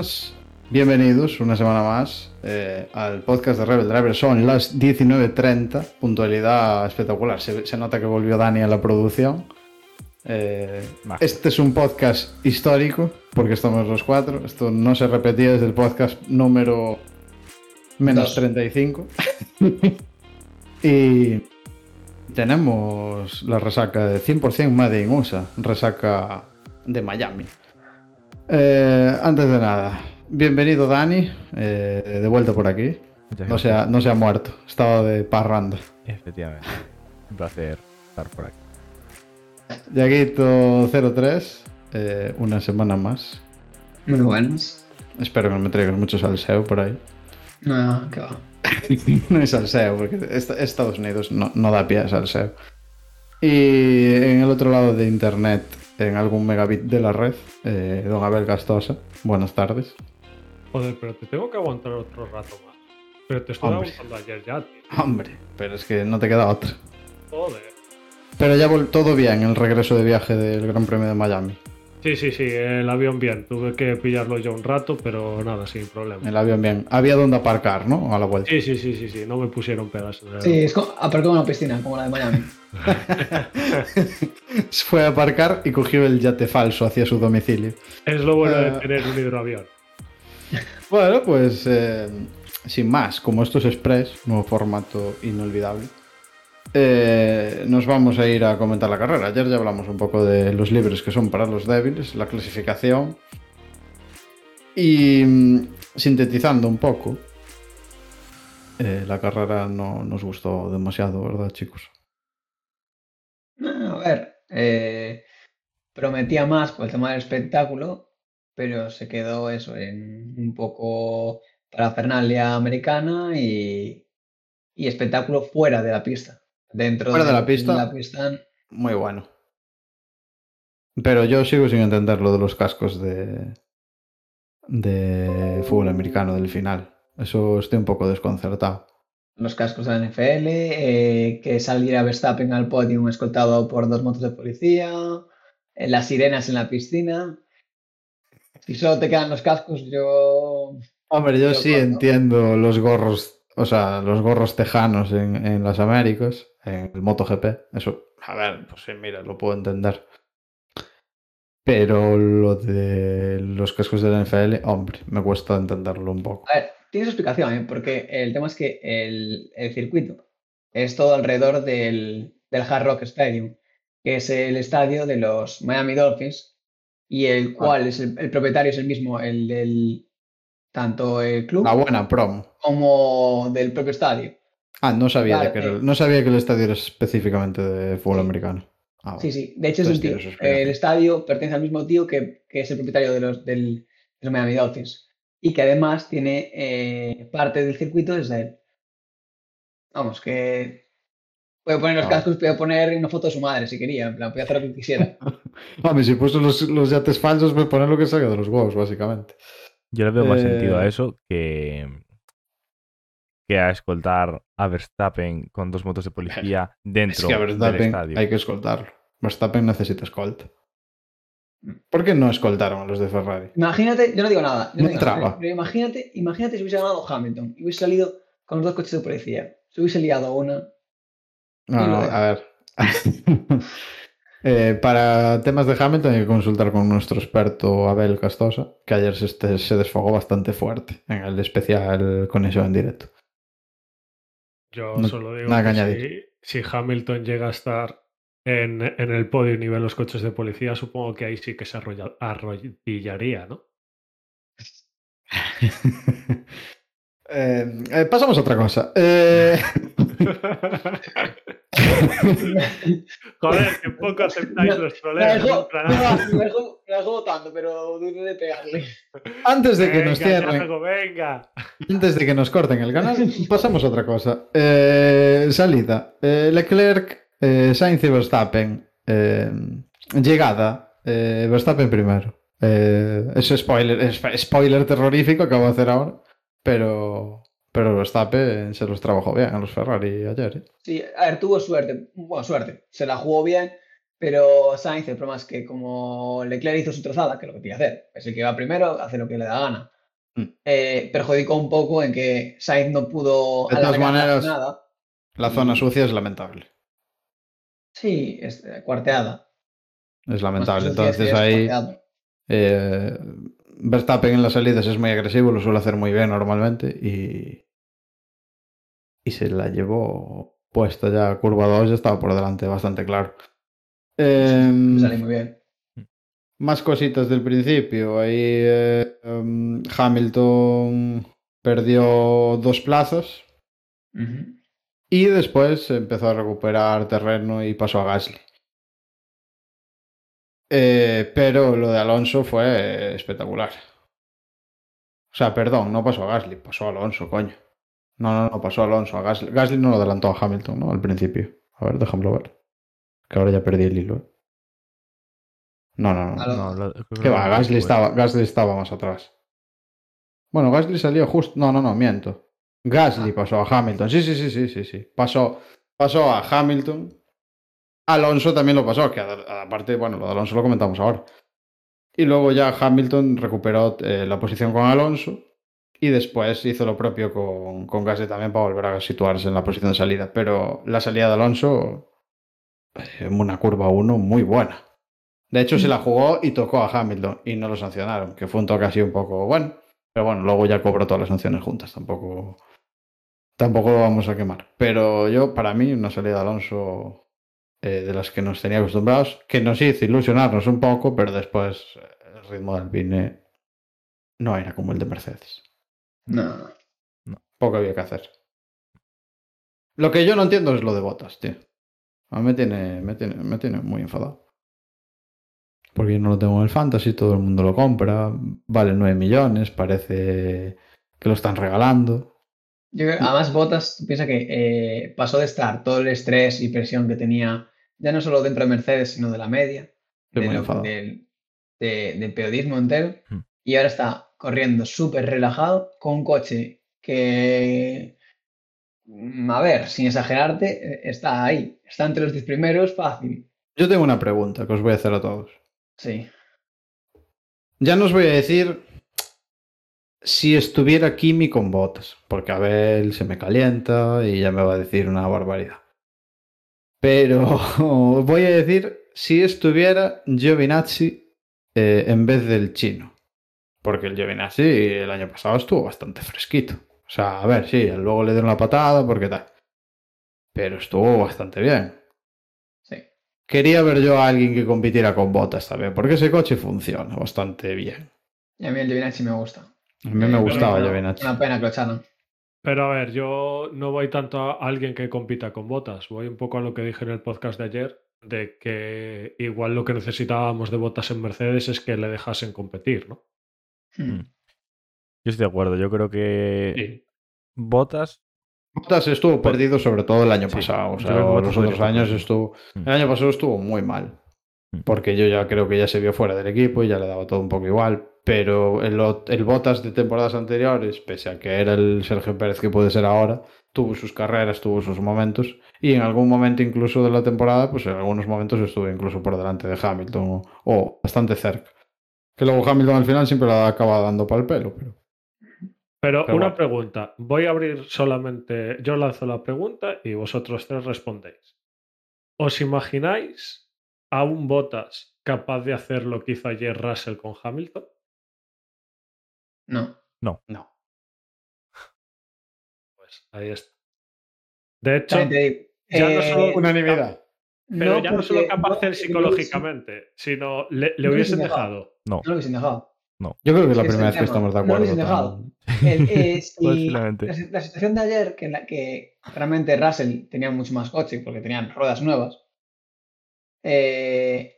Buenas, bienvenidos una semana más eh, al podcast de Rebel Driver. Son las 19.30, puntualidad espectacular. Se, se nota que volvió Dani a la producción. Eh, este es un podcast histórico, porque estamos los cuatro. Esto no se repetía desde el podcast número menos Dos. 35. y tenemos la resaca de 100% Made in USA, resaca de Miami. Eh, antes de nada, bienvenido Dani, eh, de vuelta por aquí. No se, ha, no se ha muerto, estaba de parranda. Efectivamente. Un placer estar por aquí. Yaguito03, eh, una semana más. Muy buenos. Espero que no me traigas mucho salseo por ahí. No, que va. no hay salseo, porque est- Estados Unidos no, no da pie a salseo. Y en el otro lado de internet, en algún megabit de la red, eh, don Abel Gastosa. Buenas tardes. Joder, pero te tengo que aguantar otro rato más. Pero te estoy aguantando ayer ya, tío. Hombre, pero es que no te queda otra. Joder. Pero ya todo bien el regreso de viaje del Gran Premio de Miami. Sí, sí, sí, el avión bien. Tuve que pillarlo yo un rato, pero nada, sin problema. El avión bien. Había donde aparcar, ¿no? A la vuelta. Sí, sí, sí, sí, sí. No me pusieron pegas. Sí, es como, aparcó en una piscina, como la de Miami. Fue a aparcar y cogió el yate falso hacia su domicilio. Es lo bueno Ah. de tener un hidroavión. Bueno, pues eh, sin más, como esto es Express, nuevo formato inolvidable, eh, nos vamos a ir a comentar la carrera. Ayer ya hablamos un poco de los libres que son para los débiles, la clasificación. Y mm, sintetizando un poco, eh, la carrera no nos gustó demasiado, ¿verdad, chicos? A ver, eh, prometía más por el tema del espectáculo, pero se quedó eso en un poco parafernalia americana y espectáculo fuera de la pista. Dentro Fuera de la pista. la pista Muy bueno. Pero yo sigo sin entender lo de los cascos de, de fútbol americano del final. Eso estoy un poco desconcertado. los cascos de la NFL, eh, que saliera Verstappen al podium escoltado por dos motos de policía, eh, las sirenas en la piscina. Si solo te quedan los cascos, yo... Hombre, yo Yo sí cuando- entiendo los gorros, o sea, los gorros tejanos en, en las Américas, en el MotoGP. Eso, a ver, pues sí, mira, lo puedo entender. Pero lo de los cascos de la NFL, hombre, me cuesta entenderlo un poco. A ver, tiene su explicación, ¿eh? porque el tema es que el, el circuito es todo alrededor del, del Hard Rock Stadium, que es el estadio de los Miami Dolphins, y el cual es el, el propietario es el mismo, el del tanto el club buena como del propio estadio. Ah, no sabía, Vale, que era- eh. no sabía que el estadio era específicamente de fútbol Sí. americano. Ah, Sí, sí. De hecho, es un tío. El estadio pertenece al mismo tío que, que es el propietario de los, del, de los Miami Dolphins. Y que además tiene eh, parte del circuito desde él. Vamos, que puede poner los Ah. cascos, puede poner una foto de su madre si quería. En plan, podía hacer lo que quisiera. Hombre, si puso los, los yates falsos, pues poner lo que salga de los huevos, básicamente. Yo le veo más Eh, sentido a eso que, que a escoltar a Verstappen con dos motos de policía dentro Es que a del estadio. hay que escoltarlo. Verstappen necesita escolta. ¿Por qué no escoltaron a los de Ferrari? Imagínate, yo no digo nada. yo No digo nada, traba. pero imagínate, imagínate si hubiese ganado Hamilton y hubiese salido con los dos coches de policía. Se hubiese liado una. No, no, a ver. Eh, para temas de Hamilton hay que consultar con nuestro experto Abel Castosa, que ayer se, este- se desfogó bastante fuerte en el especial conexión en directo. Yo No- solo digo nada que si, si Hamilton llega a estar en, en el podio y nivel los coches de policía, supongo que ahí sí que se arrolla- arrodillaría, ¿no? Eh, eh, pasamos a otra cosa. Eh, Joder, que poco aceptáis los problemas. me dejó votando, pero dudé de pegarle. antes de que nos cierren, Yago, venga. antes de que nos corten el canal, pasamos a otra cosa. Eh, salida. Eh, Leclerc, eh, Sainz y Verstappen. Eh, llegada. eh, Verstappen primero. Eh, ese spoiler, es- spoiler terrorífico que acabo de hacer ahora. Pero, pero Verstappen se los trabajó bien a los Ferrari ayer. ¿eh? Sí, a ver, tuvo suerte. Bueno, suerte. Se la jugó bien, Pero Sainz, el problema es que como Leclerc hizo su trazada, que es lo que tiene que hacer, es el que va primero, hace lo que le da gana. Mm. eh, perjudicó un poco en que Sainz no pudo De todas maneras- nada. La zona sucia es lamentable. Sí, es eh, cuarteada. Es lamentable. Entonces es ahí eh, Verstappen en las salidas es muy agresivo, lo suele hacer muy bien normalmente y, y se la llevó puesta ya curva 2, ya estaba por delante, bastante claro. Em, sale muy bien. Más cositas del principio. Ahí eh, em, Hamilton perdió dos plazas y después empezó a recuperar terreno y pasó a Gasly. Eh, pero lo de Alonso fue espectacular. O sea, perdón, no pasó a Gasly, pasó a Alonso, coño. No, no, no, pasó a Alonso, a Gasly. Gasly no lo adelantó a Hamilton, ¿no? Al principio. A ver, déjamelo ver. Que ahora ya perdí el hilo. ¿eh? No, no, no. No, que va, Gasly estaba, Gasly estaba más atrás. Bueno, Gasly salió justo. No, no, no, miento. Gasly pasó a Hamilton. Sí, sí, sí, sí, sí, sí. Pasó, pasó a Hamilton. Alonso también lo pasó, que aparte, bueno, lo de Alonso lo comentamos ahora. Y luego ya Hamilton recuperó eh, la posición con Alonso. Y después hizo lo propio con, con Gasly también para volver a situarse en la posición de salida. Pero la salida de Alonso, eh, una curva 1 muy buena. De hecho, se la jugó y tocó a Hamilton y no lo sancionaron, que fue un toque así un poco bueno. Pero bueno, luego ya cobró todas las sanciones juntas, tampoco, tampoco lo vamos a quemar. Pero yo, para mí, una salida de Alonso eh, de las que nos tenía acostumbrados, que nos hizo ilusionarnos un poco, pero después eh, el ritmo del Alpine no era como el de Mercedes. No. Poco había que hacer. Lo que yo no entiendo es lo de botas, tío. A mí me tiene, me tiene, me tiene muy enfadado. Porque yo no lo tengo en el fantasy, todo el mundo lo compra, vale 9 millones, parece que lo están regalando. Yo creo- además, Bottas piensa que eh, pasó de estar todo el estrés y presión que tenía, ya no solo dentro de Mercedes, sino de la media, de lo- del, de- del periodismo entero, Hmm. y ahora está corriendo súper relajado con un coche que, mm, a ver, sin exagerarte, eh, está ahí, está entre los 10 primeros, fácil. Yo tengo una pregunta que os voy a hacer a todos. Sí. Ya no os voy a decir si estuviera Kimi con botas, porque Abel se me calienta y ya me va a decir una barbaridad. Pero voy a decir si estuviera Giovinazzi eh, en vez del chino. Porque el Giovinazzi el año pasado estuvo bastante fresquito. O sea, a ver, sí, luego le dieron la patada porque tal. Pero estuvo bastante bien. Sí. Quería ver yo a alguien que compitiera con botas también, porque ese coche funciona bastante bien. Y a mí el Giovinazzi me gusta. A mí me Eh, gustaba Giovinazzi. Una pena que lo echaron. Pero a ver, yo no voy tanto a alguien que compita con botas, voy un poco a lo que dije en el podcast de ayer, de que igual lo que necesitábamos de botas en Mercedes es que le dejasen competir, ¿no? Hmm. Yo estoy de acuerdo. Yo creo que Sí. Botas. Bottas estuvo perdido sobre todo el año Sí, pasado. O sea, los otros años estuvo. Mm. El año pasado estuvo muy mal. Mm. Porque yo ya creo que ya se vio fuera del equipo y ya le daba todo un poco igual. Pero el, el Bottas de temporadas anteriores, pese a que era el Sergio Pérez que puede ser ahora, tuvo sus carreras, tuvo sus momentos. Y en algún momento incluso de la temporada, pues en algunos momentos estuvo incluso por delante de Hamilton o, o bastante cerca. Que luego Hamilton al final siempre la acaba dando para el pelo. Pero... Pero, Pero una bueno. pregunta, voy a abrir solamente, yo lanzo la pregunta y vosotros tres respondéis. ¿Os imagináis a un Bottas capaz de hacer lo que hizo ayer Russell con Hamilton? No. No. Pues ahí está. De hecho, ya no eh, solo- Unanimidad. pero ya no solo capaz de no, hacer porque psicológicamente, sino le, le no hubiesen dejado. dejado. No lo hubiesen dejado. Yo creo que es la primera vez que estamos de No lo acuerdo. hubiesen dejado. con- El- eh, si- la, la situación de ayer, que, en la que realmente Russell tenía mucho más coche porque tenían ruedas nuevas, eh,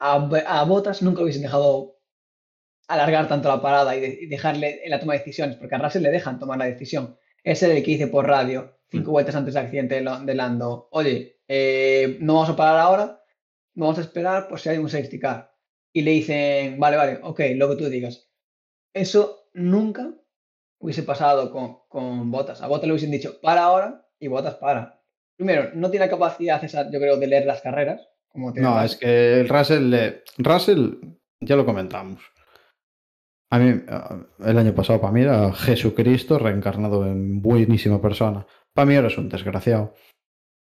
a, a Bottas nunca hubiesen dejado alargar tanto la parada y, de- y dejarle en la toma de decisiones, porque a Russell le dejan tomar la decisión. Es el que dice por radio, cinco vueltas antes del accidente de Lando, oye, eh, no vamos a parar ahora, vamos a esperar por si hay un safety car. Y le dicen, vale, vale, ok, lo que tú digas. Eso nunca hubiese pasado con, con Botas. A Botas le hubiesen dicho, para ahora, y Botas para. Primero, no tiene la capacidad esa, yo creo, de leer las carreras, Como No, es que el Russell, le- Russell, ya lo comentamos. A mí, el año pasado, para mí era Jesucristo reencarnado en buenísima persona. Para mí ahora es un desgraciado.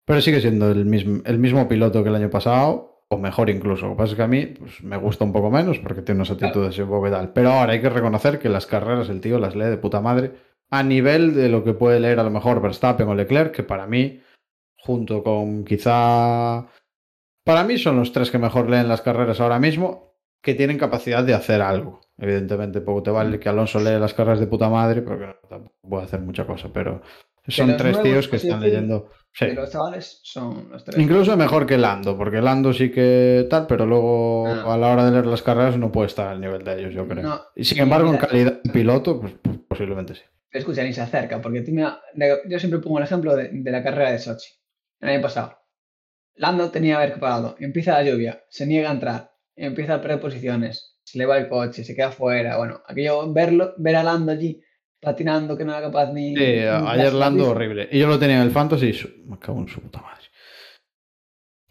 Pero sigue siendo el mismo, el mismo piloto que el año pasado, o mejor incluso. Lo que pasa es que a mí pues, me gusta un poco menos porque tiene unas actitudes un poco y tal. Pero ahora hay que reconocer que las carreras el tío las lee de puta madre. A nivel de lo que puede leer a lo mejor Verstappen o Leclerc, que para mí, junto con quizá para mí son los tres que mejor leen las carreras ahora mismo, que tienen capacidad de hacer algo. Evidentemente, poco te vale que Alonso lee las carreras de puta madre, porque no, tampoco puede hacer mucha cosa, pero son los tres tíos que están leyendo. Sí. Los chavales son los tres. Incluso mejor que Lando, porque Lando sí que tal, pero luego Ah. a la hora de leer las carreras no puede estar al nivel de ellos, yo creo. No. Y sin embargo, en calidad de piloto, pues, pues, posiblemente sí. Escucha, ni se acerca, porque tú mira, de- yo siempre pongo el ejemplo de, de la carrera de Sochi, el año pasado. Lando tenía que haber parado, empieza la lluvia, se niega a entrar, empieza a perder posiciones, se le va el coche, se queda fuera. Bueno, aquello, verlo, ver a Lando allí patinando que no era capaz ni. Sí, ni ayer la Lando horrible. Y yo lo tenía en el Fantasy y su- me cago en su puta madre.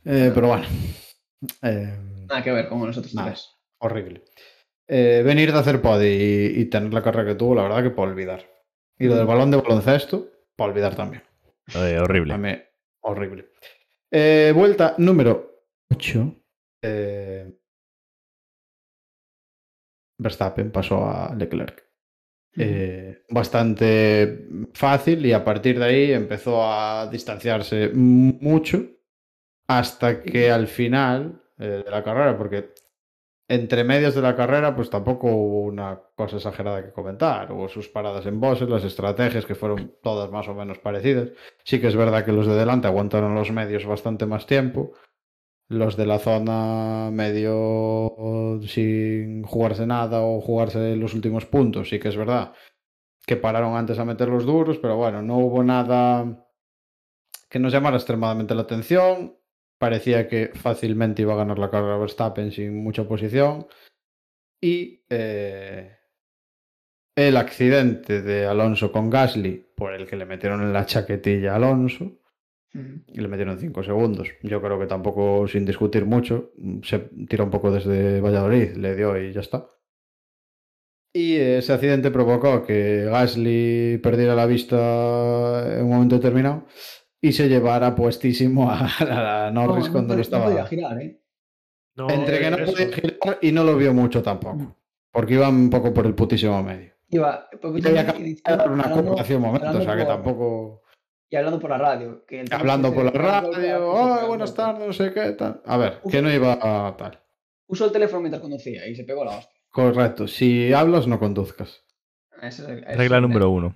Eh, pero bueno. Eh, Nada que ver con nosotros Nada. tres. horrible. Eh, venir de hacer pod y, y tener la carrera que tuvo, la verdad que para olvidar. Y lo del Mm. balón de baloncesto, para olvidar también. Eh, horrible. A mí, horrible. Eh, vuelta número 8. Verstappen pasó a Leclerc. Eh, bastante fácil y a partir de ahí empezó a distanciarse mucho hasta que al final eh, de la carrera, porque entre medias de la carrera pues tampoco hubo una cosa exagerada que comentar, hubo sus paradas en bosses, las estrategias que fueron todas más o menos parecidas. Sí que es verdad que los de delante aguantaron los medios bastante más tiempo, los de la zona medio sin jugarse nada o jugarse los últimos puntos, sí que es verdad que pararon antes a meter los duros, pero bueno, no hubo nada que nos llamara extremadamente la atención. Parecía que fácilmente iba a ganar la carrera Verstappen sin mucha oposición. Y eh, el accidente de Alonso con Gasly, por el que le metieron en la chaquetilla a Alonso. Y le metieron 5 segundos. Yo creo que tampoco, sin discutir mucho, se tira un poco desde Valladolid, le dio y ya está. Y ese accidente provocó que Gasly perdiera la vista en un momento determinado y se llevara puestísimo a, a Norris No, no cuando lo podía- estaba. No podía girar, ¿eh? No, Entre que no eso. podía girar y no lo vio mucho tampoco. Porque iba un poco por el putísimo medio. Iba, pues, Y había que dar una momento, o sea que por- tampoco. Y hablando por la radio. Que Hablando por la radio, se- "Ay, se- buenas tardes, no sé qué tal. A ver, que no iba a tal. Usó el teléfono mientras conducía y se pegó la hostia. Correcto, si hablas no conduzcas. Ese es el- ese es Regla el número uno.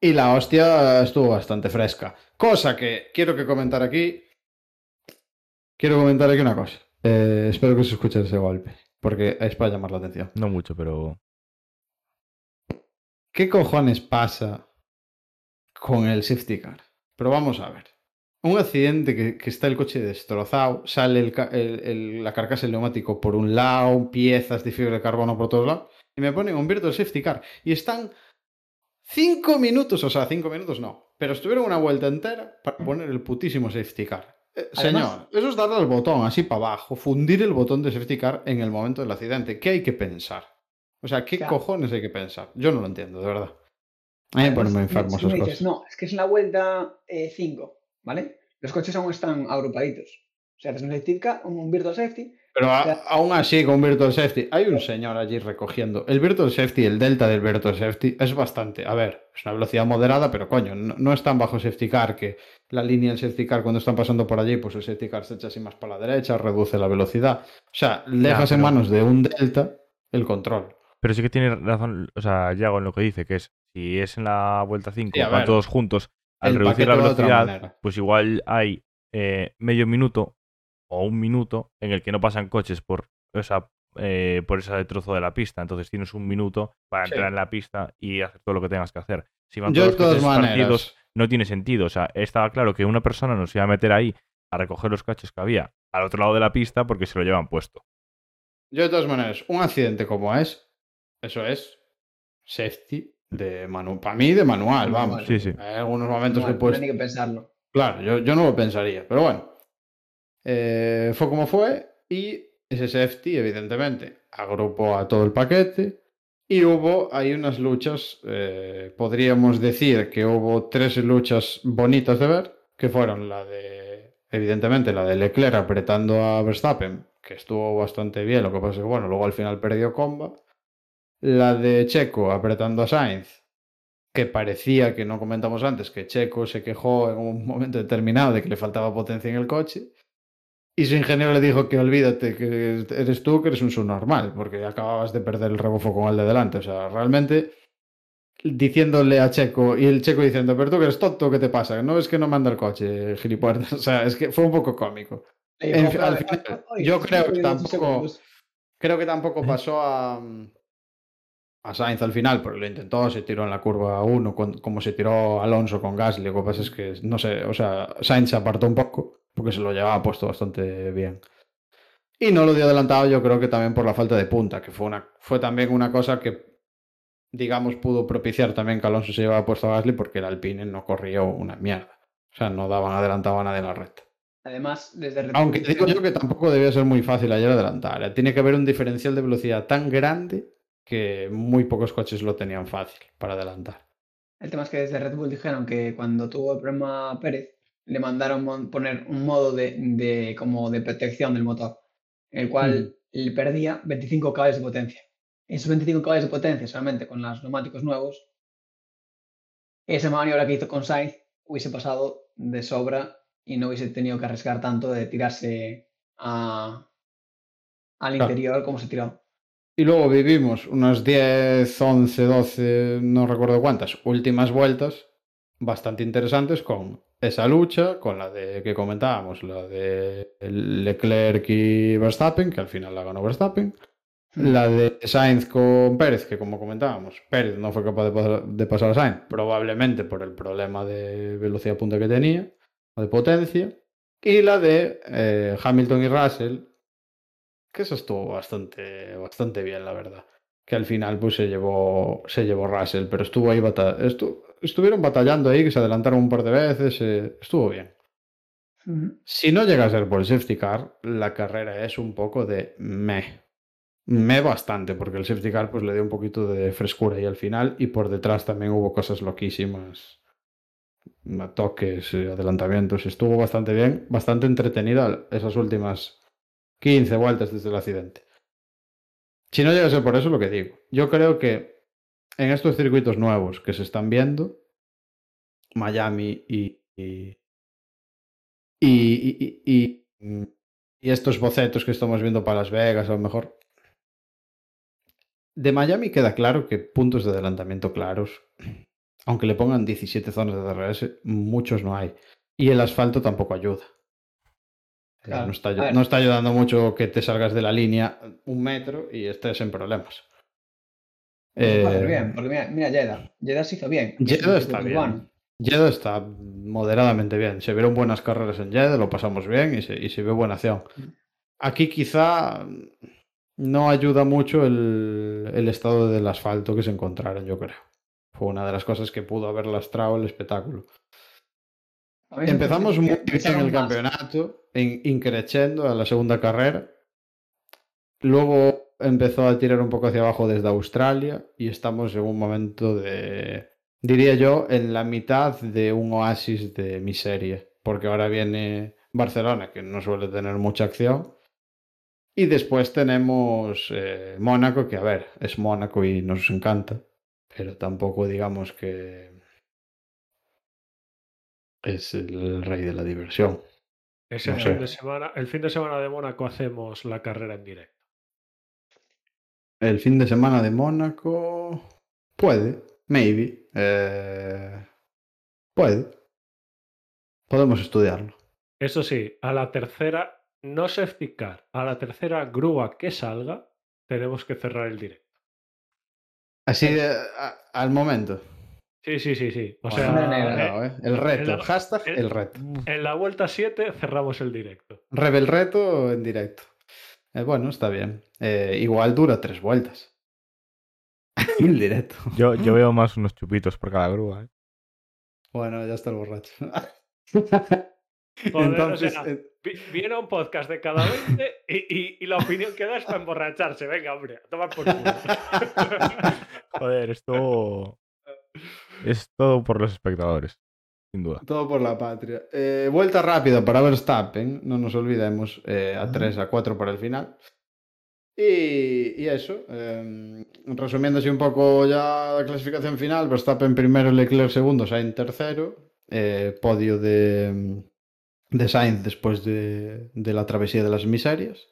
Y la hostia estuvo bastante fresca. Cosa que quiero que comentar aquí. Quiero comentar aquí una cosa. Eh, espero que se escuche ese golpe. Porque es para llamar la atención. No mucho, pero. ¿Qué cojones pasa con el safety car? Pero vamos a ver. Un accidente que, que está el coche destrozado, sale el ca- el- el- la carcasa del neumático por un lado, piezas de fibra de carbono por todos lados, y me ponen un virtual safety car. Y están cinco minutos, o sea, cinco minutos no, pero estuvieron una vuelta entera para poner el putísimo safety car. Eh, Además- señor, eso es darle al botón así para abajo, fundir el botón de safety car en el momento del accidente. ¿Qué hay que pensar? O sea, ¿qué Claro. cojones hay que pensar? Yo no lo entiendo, de verdad. Me enfermo si esas me cosas. dices, no, es que es la vuelta 5, ¿vale? Los coches aún están agrupaditos. O sea, haces un safety car, un virtual safety, Pero a- aún así, con Virtual Safety, hay un señor allí recogiendo. El Virtual Safety, el delta del Virtual Safety, es bastante. A ver, es una velocidad moderada, pero coño, no, no es tan bajo Safety Car que la línea del Safety Car cuando están pasando por allí, pues el Safety Car se echa así más para la derecha, reduce la velocidad. O sea, dejas en pero- manos de un delta el control. Pero sí que tiene razón, o sea, Yago en lo que dice, que es, si es en la vuelta 5, Sí, a van todos juntos, al El reducir la velocidad, pues igual hay eh, medio minuto o un minuto en el que no pasan coches por, o sea, eh, por ese trozo de la pista. Entonces tienes un minuto para Sí. entrar en la pista y hacer todo lo que tengas que hacer. Si van Yo de todos los coches maneras. partidos, no tiene sentido. O sea, estaba claro que una persona nos iba a meter ahí a recoger los coches que había al otro lado de la pista porque se lo llevan puesto. Yo de todas maneras, un accidente como es, eso es safety de manual. Para mí, de manual, vamos. Sí, sí. Hay algunos momentos que puedes que pensarlo. Claro, yo, yo no lo pensaría, pero bueno. Eh, fue como fue y ese safety, evidentemente, agrupó a todo el paquete y hubo ahí unas luchas, eh, podríamos decir que hubo tres luchas bonitas de ver, que fueron la de, evidentemente, la de Leclerc apretando a Verstappen, que estuvo bastante bien, lo que pasa es que, bueno, luego al final perdió comba. La de Checo apretando a Sainz, que parecía que no comentamos antes, que Checo se quejó en un momento determinado de que le faltaba potencia en el coche. Y su ingeniero le dijo que olvídate que eres tú, que eres un subnormal, porque acababas de perder el rebufo con el de delante. O sea, realmente diciéndole a Checo y el Checo diciendo, pero tú que eres tonto, ¿qué te pasa? No es que no manda el coche, gilipollas. O sea, es que fue un poco cómico. En- al final, yo creo que tampoco, creo que tampoco pasó a, a Sainz al final, porque lo intentó, se tiró en la curva 1, como se tiró Alonso con Gasly. Lo que pasa es que, no sé, o sea, Sainz se apartó un poco, porque se lo llevaba puesto bastante bien. Y no lo dio adelantado, yo creo que también por la falta de punta, que fue, una, fue también una cosa que, digamos, pudo propiciar también que Alonso se llevaba puesto a Gasly, porque el Alpine no corría una mierda. O sea, no daban adelantado a nadie en la recta. Además, desde Red Aunque digo yo que tampoco debía ser muy fácil ayer adelantar. ¿eh? Tiene que haber un diferencial de velocidad tan grande que muy pocos coches lo tenían fácil para adelantar. El tema es que desde Red Bull dijeron que cuando tuvo el problema Pérez, le mandaron poner un modo de, de- como de protección del motor, en el cual le perdía 25 caballos de potencia. Esos 25 caballos de potencia, solamente con los neumáticos nuevos, esa maniobra que hizo con Sainz hubiese pasado de sobra y no hubiese tenido que arriesgar tanto de tirarse a- al Claro. interior como se tiró. Y luego vivimos unas 10, 11, 12, no recuerdo cuántas, últimas vueltas bastante interesantes con esa lucha, con la de que comentábamos, la de Leclerc y Verstappen, que al final la ganó Verstappen. La de Sainz con Pérez, que como comentábamos, Pérez no fue capaz de pasar, de pasar a Sainz, probablemente por el problema de velocidad punta que tenía, o de potencia. Y la de eh, Hamilton y Russell, que eso estuvo bastante, bastante bien, la verdad. Que al final pues se llevó, se llevó Russell, pero estuvo ahí estu- estuvieron batallando ahí, que se adelantaron un par de veces, eh, estuvo bien. Si no llega a ser por el safety car, la carrera es un poco de meh. Meh bastante, porque el safety car pues le dio un poquito de frescura ahí al final y por detrás también hubo cosas loquísimas. Toques, eh, adelantamientos. Estuvo bastante bien, bastante entretenida esas últimas 15 vueltas desde el accidente. Si no llega a ser por eso, lo que digo. Yo creo que en estos circuitos nuevos que se están viendo, Miami y, y, y, y- estos bocetos que estamos viendo para Las Vegas, a lo mejor. De Miami queda claro que puntos de adelantamiento claros, aunque le pongan 17 zonas de DRS, muchos no hay. Y el asfalto tampoco ayuda. Claro. No, está, no ayudando mucho que te salgas de la línea un metro y estés en problemas. Eh, bien, porque mira, mira Jeddah. Jeddah se hizo bien. Jeddah está bien. urbano. Jeddah está moderadamente bien. Se vieron buenas carreras en Jeddah, lo pasamos bien y se, y se ve buena acción. Aquí quizá no ayuda mucho el, el estado del asfalto que se encontraron, yo creo. Fue una de las cosas que pudo haber lastrado el espectáculo. Empezamos muy bien echaron el campeonato, in- increciendo a la segunda carrera. Luego empezó a tirar un poco hacia abajo desde Australia y estamos en un momento de, diría yo, en la mitad de un oasis de miseria. Porque ahora viene Barcelona, que no suele tener mucha acción. Y después tenemos eh, Mónaco, que a ver, es Mónaco y nos encanta. Pero tampoco digamos que es el rey de la diversión. Ese No fin de semana, el fin de semana de Mónaco hacemos la carrera en directo. El fin de semana de Mónaco. Puede, maybe. eh, puede. Podemos estudiarlo. Eso sí, a la tercera, no safety car, a la tercera grúa que salga, tenemos que cerrar el directo. Así de, a- al momento. Sí, sí, sí, sí. O Bueno, sea, eh, eh. El reto. el- hashtag el- el reto. en la vuelta 7 cerramos el directo. Rebel reto en directo. Eh, bueno, está bien. Eh, igual dura tres vueltas. el directo. Yo, yo veo más unos chupitos por cada grúa. ¿eh? Bueno, ya está el borracho. Joder, Entonces, o sea, viene un podcast de cada 20 y, y- y la opinión que da es para emborracharse. Venga, hombre, a tomar por culo. Joder, esto. Es todo por los espectadores, sin duda. Todo por la patria. Eh, vuelta rápida para Verstappen, no nos olvidemos, eh, a Ujú. 3 a 4 para el final. Y, y eso, eh, resumiendo así un poco ya la clasificación final, Verstappen primero, Leclerc segundo, Sainz tercero, eh, podio de, de Sainz después de, de la travesía de las miserias.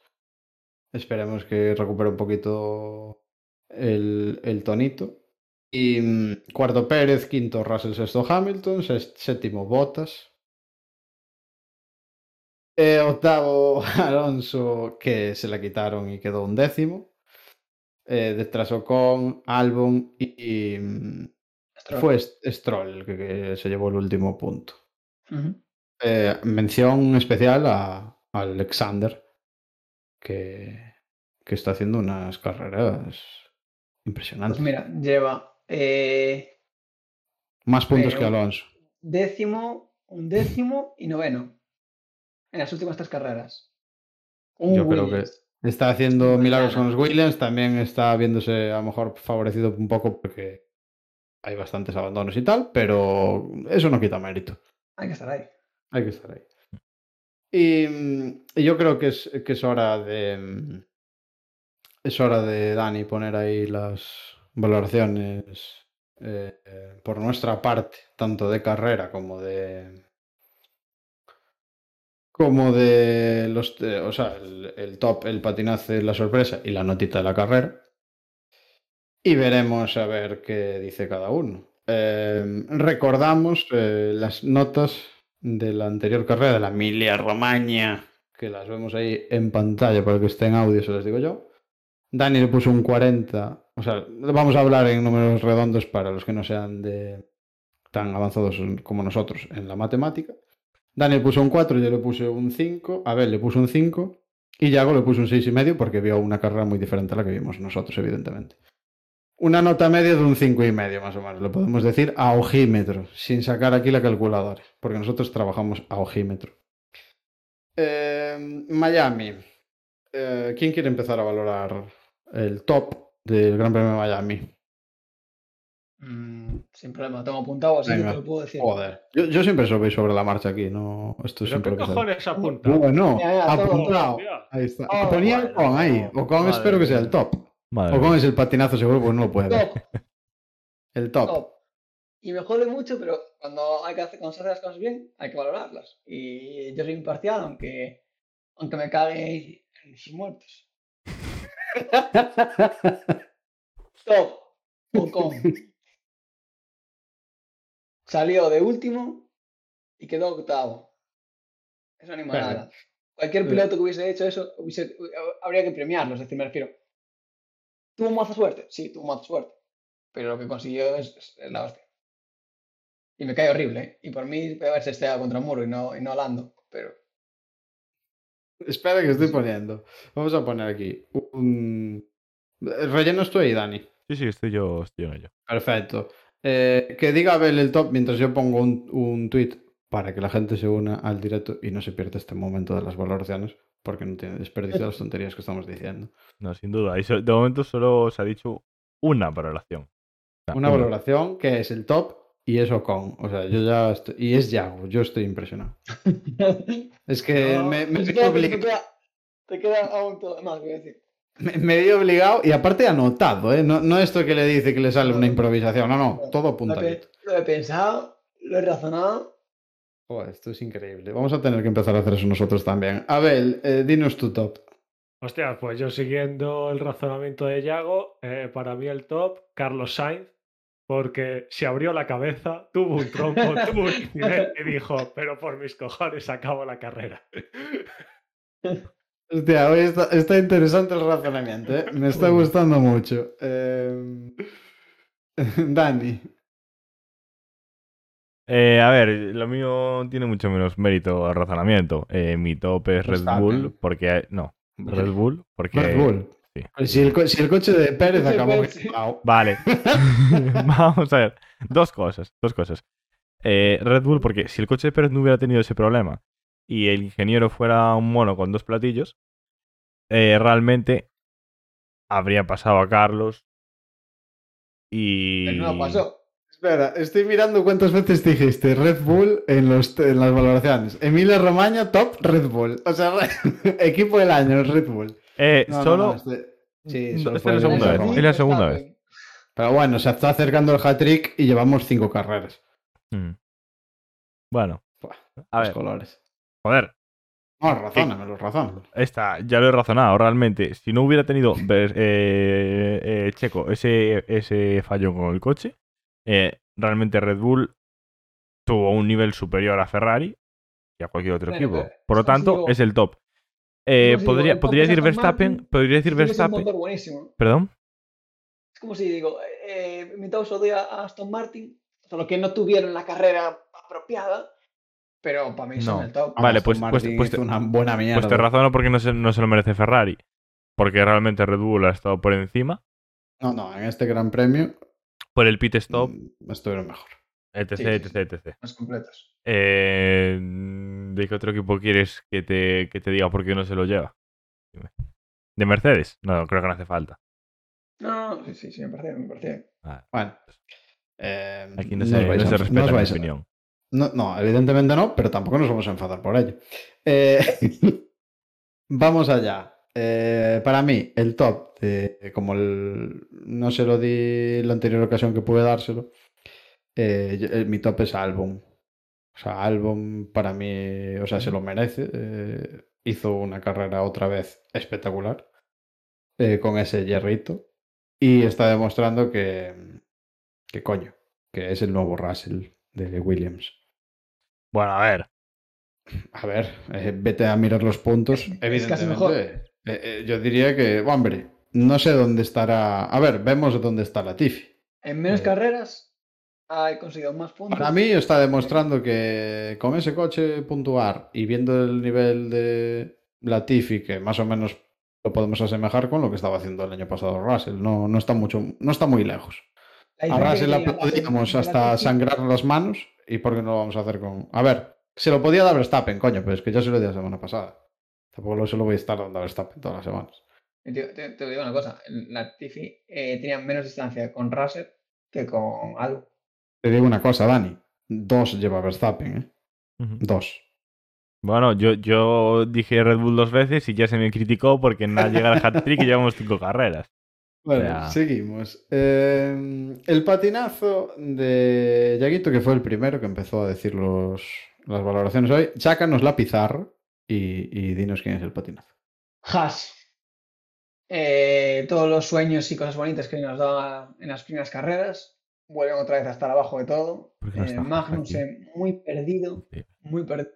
Esperemos que recupere un poquito el, el tonito. Y mm, cuarto Pérez, quinto Russell, sexto Hamilton, séptimo Bottas. Eh, octavo Alonso, que se la quitaron y quedó un décimo. Eh, detrás Ocon, Albon y, y, Stroll. fue St- Stroll que, que se llevó el último punto. Eh, mención especial a, a Alexander, que, que está haciendo unas carreras impresionantes. Pues mira, lleva eh, Más puntos pero- que Alonso. décimo, un décimo y noveno en las últimas tres carreras. Un Yo creo que está haciendo Muy milagros con los Williams, también está viéndose a lo mejor favorecido un poco porque hay bastantes abandonos y tal, pero eso no quita mérito. Hay que estar ahí. Hay que estar ahí. Y, y yo creo que es, que es hora de. Es hora de Dani poner ahí las valoraciones eh, por nuestra parte, tanto de carrera como de. Como de los. eh, o sea, el, top, el patinaje, la sorpresa y la notita de la carrera. Y veremos a ver qué dice cada uno. Eh, recordamos las notas de la anterior carrera, de la Emilia Romagna, que las vemos ahí en pantalla para que esté en audio, se les digo yo. Dani le puso un 40, o sea, vamos a hablar en números redondos para los que no sean de tan avanzados como nosotros en la matemática. Dani le puso un 4, yo le puse un 5, Abel le puso un 5 y Yago le puso un 6,5 y medio porque vio una carrera muy diferente a la que vimos nosotros, evidentemente. Una nota media de un 5,5 y medio más o menos, lo podemos decir a ojímetro, sin sacar aquí la calculadora, porque nosotros trabajamos a ojímetro. Eh, Miami. Eh, ¿Quién quiere empezar a valorar el top del Gran Premio de Miami? Mm, sin problema, tengo apuntado, así que te lo puedo decir. Joder. Yo, yo siempre veis sobre la marcha aquí, no. Esto es ¿Pero qué cojones apunta? Bueno, Mira, mira, todo. apuntado. Ahí está. Oh, Ponía bueno, Ocon ahí. Ocon madre espero que sea el top. Madre Ocon es el patinazo seguro porque no lo puede ver. Top, El top. top. Y me jode mucho, pero cuando hay que hacer, cuando se hacen las cosas bien, hay que valorarlas. Y yo soy imparcial, aunque, aunque me cague en sus muertos. Top. Ocon. Salió de último y quedó octavo. Es una animalada. Cualquier Eh. piloto que hubiese hecho eso, hubiese- habría que premiarlo. Es decir, me refiero. ¿Tuvo maza suerte? Sí, tuvo maza suerte. Pero lo que consiguió es, la hostia. Y me cae horrible. ¿eh? Y por mí puede haberse estrellado contra un muro y no, y no Lando. Pero Espera que estoy poniendo. Vamos a poner aquí. Un... Rellenos tú ahí, Dani. Sí, sí, estoy yo, estoy yo en ello. Perfecto. Eh, que diga Abel el top mientras yo pongo un, un tweet para que la gente se una al directo y no se pierda este momento de las valoraciones, porque no tiene desperdicio las tonterías que estamos diciendo. No, sin duda. Y de momento solo se ha dicho una valoración. O sea, Una valoración que es el top y es Ocon. O sea, yo ya estoy... Y es Yago, yo estoy impresionado. Es que No, me, me, te, queda, te queda aún todo más que decir. me- me he obligado y aparte anotado, ¿eh? No, no esto que le dice que le sale una improvisación, no, no, todo Lo, apuntadito. he- lo he pensado, lo he razonado. Joder, esto es increíble. Vamos a tener que empezar a hacer eso nosotros también. Abel, eh, dinos tu top. Hostia, pues yo siguiendo el razonamiento de Yago, eh, para mí el top, Carlos Sainz, porque se abrió la cabeza, tuvo un trompo, tuvo un incidente y dijo, pero por mis cojones acabo la carrera. Hostia, hoy está, está interesante el razonamiento, ¿eh? Me está gustando mucho. Eh, Dani. Eh, a ver, lo mío tiene mucho menos mérito al razonamiento. Eh, mi top es Red. Bull, porque. No, Red Bull, porque. Red Bull. Sí. Pues Si, el, co- si el coche de Pérez Coche acabó Pérez, sí. quemado. Vale. Vamos a ver. Dos cosas, dos cosas. Eh, Red Bull, porque si el coche de Pérez no hubiera tenido ese problema y el ingeniero fuera un mono con dos platillos, eh, realmente habría pasado a Carlos y... Pero no pasó. Espera, estoy mirando cuántas veces dijiste Red Bull en, los, en las valoraciones. Emilia Romagna, top Red Bull. O sea, equipo del año, Red Bull. Eh, No, solo... no, este- sí, es la segunda vez. Romagna. Es la segunda Verstappen. Pero bueno, se está acercando el hat-trick y llevamos cinco carreras. Mm. Bueno, Buah, a Los ver, colores. joder, No, razónamelo, razónamelo. esta ya lo he razonado, realmente. Si no hubiera tenido eh, eh, Checo ese, ese fallo con el coche, eh, realmente Red Bull tuvo un nivel superior a Ferrari y a cualquier otro equipo. pero Por lo tanto, es el top. Eh, digo, podría, es decir Verstappen, Martin, podría decir un Verstappen. buenísimo. Perdón. Es como si digo, eh, mi top odia a Aston Martin, solo que no tuvieron la carrera apropiada, pero para mí son No. el top. Vale, Aston pues- pues- Martin pues una buena mierda. Pues te razono porque no se, no se lo merece Ferrari. Porque realmente Red Bull ha estado por encima. No, no, en este gran premio Por el pit stop, mm, estuvieron mejor. Etc, Sí, sí, etc, sí. etc. Los completos. Eh, ¿De qué otro equipo quieres que te, que te diga por qué no se lo lleva? Dime. ¿De Mercedes? No, creo que no hace falta. No, no, sí, sí, sí, me parece, me parece. Bueno. eh, Aquí no se, no respeta mi vais a- opinión. No, no, evidentemente no, pero tampoco nos vamos a enfadar por ello. Eh, vamos allá. Eh, para mí, el top, de, como el- no se lo di la anterior ocasión que pude dárselo, eh, eh, mi top es Albon. O sea, Albon para mí, o sea, se lo merece. eh, hizo una carrera otra vez espectacular eh, con ese hierrito y está demostrando que, que coño, que es el nuevo Russell de Williams. Bueno, a ver. A ver, eh, vete a mirar los puntos. Es- es casi mejor. Evidentemente, eh, yo diría que, hombre, no sé dónde estará. A ver, vemos dónde está Latifi. En menos Eh. Conseguido más puntos. Para mí está demostrando que con ese coche puntuar y viendo el nivel de Latifi, que más o menos lo podemos asemejar con lo que estaba haciendo el año pasado Russell, no, no está mucho, no está muy lejos. La A Russell tenía aplaudíamos Latifi- hasta Latifi- sangrar las manos y por qué no lo vamos a hacer con. A ver, se lo podía dar Verstappen, coño, pero es que ya se lo di la semana pasada. Tampoco se lo voy a estar dando a Verstappen todas las semanas. Te, te- te digo una cosa, la Tiffy tenía menos distancia con Russell que con Albon. Te digo una cosa, Dani. Dos lleva Verstappen, ¿eh? Dos. Bueno, yo, yo dije Red Bull dos veces y ya se me criticó porque nada llega al hat-trick y llevamos cinco carreras. Bueno, seguimos. Eh, el patinazo de Yaguito, que fue el primero que empezó a decir los, las valoraciones hoy. Chácanos la pizarra y, y dinos quién es el patinazo. Haas. Eh, todos los sueños y cosas bonitas que nos daba en las primeras carreras vuelven otra vez a estar abajo de todo. ¿Por qué no Eh, Magnussen muy perdido, muy perdido